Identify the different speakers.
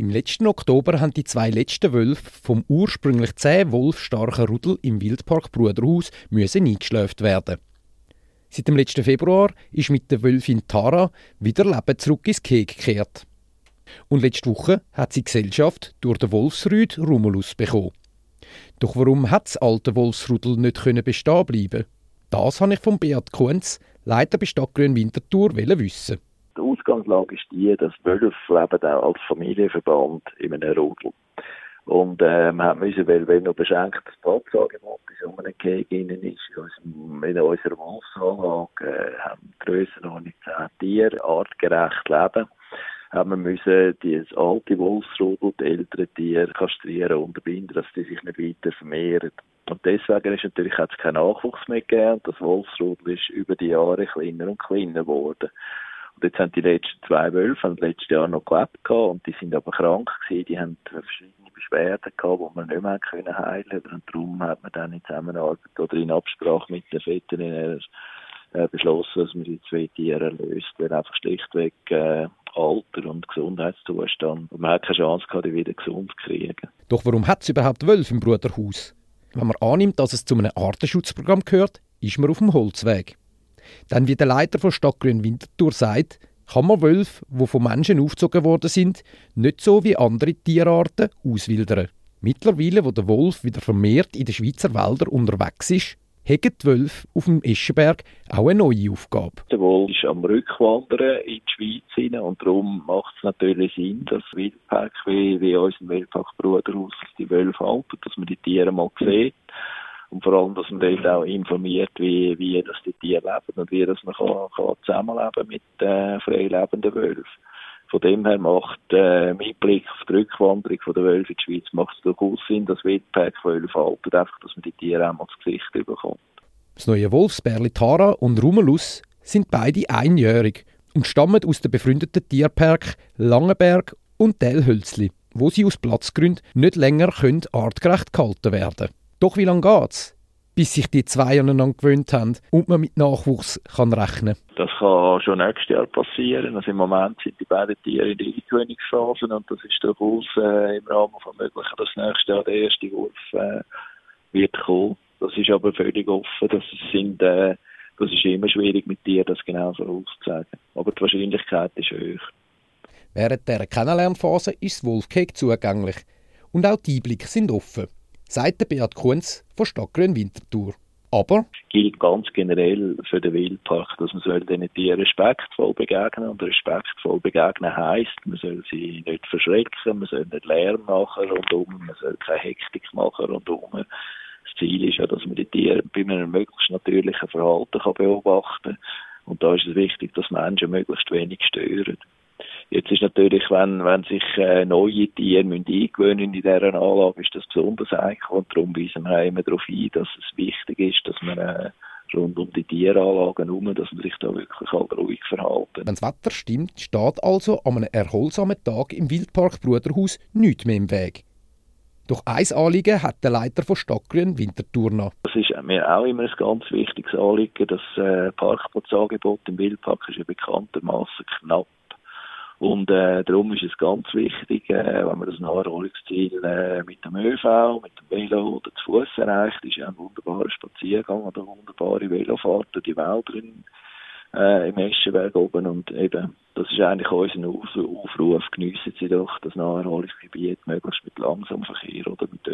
Speaker 1: Im letzten Oktober haben die zwei letzten Wölfe vom ursprünglich zehn wolfstarken Rudel im Wildpark Bruderhaus müssen eingeschläft werden. Seit dem letzten Februar ist mit der Wölfin Tara wieder Leben zurück ins Keg gekehrt. Und letzte Woche hat sie Gesellschaft durch den Wolfsrüd Romulus bekommen. Doch warum hat das alte Wolfsrudel nicht bestehen bleiben? Das habe ich von Beat Kunz, Leiter bei Stadtgrün Winterthur, wissen.
Speaker 2: Ausgangslage ist die, dass Wölfe leben auch als Familienverband in einem Rudel. Und äh, wir mussten, weil, wenn noch beschränktes Platzangebot in so einem Gehege ist, in, in unserer Wolfsanlage, äh, haben Grössenordnung 10 Tiere artgerecht leben haben wir müssen das alte Wolfsrudel, die älteren Tiere kastrieren, unterbinden, dass die sich nicht weiter vermehren. Und deswegen ist natürlich jetzt kein Nachwuchs mehr gegeben. Das Wolfsrudel ist über die Jahre kleiner und kleiner geworden. Jetzt haben die letzten zwei Wölfe haben letztes Jahr noch gelebt gehabt, und die sind aber krank gewesen. Die haben verschiedene Beschwerden gehabt, die man nicht mehr können heilen. Und darum hat man dann in Zusammenarbeit oder in Absprache mit den Veterinären äh, beschlossen, dass man die zwei Tiere löst, weil einfach schlichtweg äh, Alter und Gesundheitszustand. Und man hat keine Chance gehabt, die wieder gesund zu kriegen.
Speaker 1: Doch warum hat es überhaupt Wölfe im Bruderhaus? Wenn man annimmt, dass es zu einem Artenschutzprogramm gehört, ist man auf dem Holzweg. Denn wie der Leiter von Stadtgrün Winterthur sagt, kann man Wölfe, die von Menschen aufgezogen worden sind, nicht so wie andere Tierarten auswildern. Mittlerweile, wo der Wolf wieder vermehrt in den Schweizer Wäldern unterwegs ist, haben die Wölfe auf dem Eschenberg auch eine neue Aufgabe.
Speaker 2: Der Wolf ist am Rückwandern in die Schweiz und darum macht es natürlich Sinn, dass Wildpark wie, wie unser Wildpark Bruderhaus die Wölfe halten, dass man die Tiere mal sieht und vor allem, dass man dort auch informiert, wie, wie das die Tiere leben und wie das man kann, kann zusammenleben mit äh, frei Wölfen. Von dem her macht äh, mit Blick auf die Rückwanderung der Wölfe in die Schweiz macht es durchaus Sinn, dass Wildpack Wölfe halten, einfach, dass man die Tiere auch mal ins Gesicht bekommt.
Speaker 1: Das neue Wolfsbärli Tara und Rumelus sind beide einjährig und stammen aus den befreundeten Tierpark Langenberg und Telhölzli, wo sie aus Platzgründen nicht länger können artgerecht gehalten werden. Doch wie lange geht's? bis sich die zwei aneinander gewöhnt haben und man mit Nachwuchs kann rechnen
Speaker 2: Das kann schon nächstes Jahr passieren. Also im Moment sind die beiden Tiere in der Eingewöhnungsphase und das ist durchaus äh, im Rahmen von Möglichen, dass nächstes Jahr der erste Wurf äh, wird kommen. Das ist aber völlig offen. Das sind äh, das ist immer schwierig mit Tieren, das genau vorauszusagen. Aber die Wahrscheinlichkeit ist hoch.
Speaker 1: Während der Kennenlernphase ist das Wolfcake zugänglich und auch die Einblicke sind offen sagt Beat Kunz von Stadtgrün Winterthur. Aber
Speaker 2: gilt ganz generell für den Wildpark, dass man soll diesen Tieren respektvoll begegnen und respektvoll begegnen heisst, man soll sie nicht verschrecken, man soll nicht Lärm machen rundum, man soll keine Hektik machen rundum. Das Ziel ist ja, dass man die Tiere bei einem möglichst natürlichen Verhalten beobachten kann. Und da ist es wichtig, dass Menschen möglichst wenig stören. Jetzt ist natürlich, wenn, wenn sich äh, neue Tiere müssen eingewöhnen in dieser Anlage, ist das besonders heikel und darum weisen wir immer darauf ein, dass es wichtig ist, dass man äh, rund um die Tieranlagen herum, dass man sich da wirklich halt ruhig verhalten. Wenn
Speaker 1: das Wetter stimmt, steht also an einem erholsamen Tag im Wildpark Bruderhaus nichts mehr im Weg. Doch ein Anliegen hat der Leiter von Stadtgrün Winterthur noch.
Speaker 2: Das ist mir auch immer ein ganz wichtiges Anliegen. Das äh, Parkplatzangebot im Wildpark ist ja bekanntermaßen knapp. Und äh, darum ist es ganz wichtig, äh, wenn man das Naherholungsziel äh, mit dem ÖV, mit dem Velo oder zu Fuß erreicht, ist ja ein wunderbarer Spaziergang oder eine wunderbare Velofahrt durch die Wälder in, äh, im Eschenberg oben. Und eben, das ist eigentlich unser Aufruf, geniessen Sie doch das Naherholungsgebiet möglichst mit langsamem Verkehr oder mit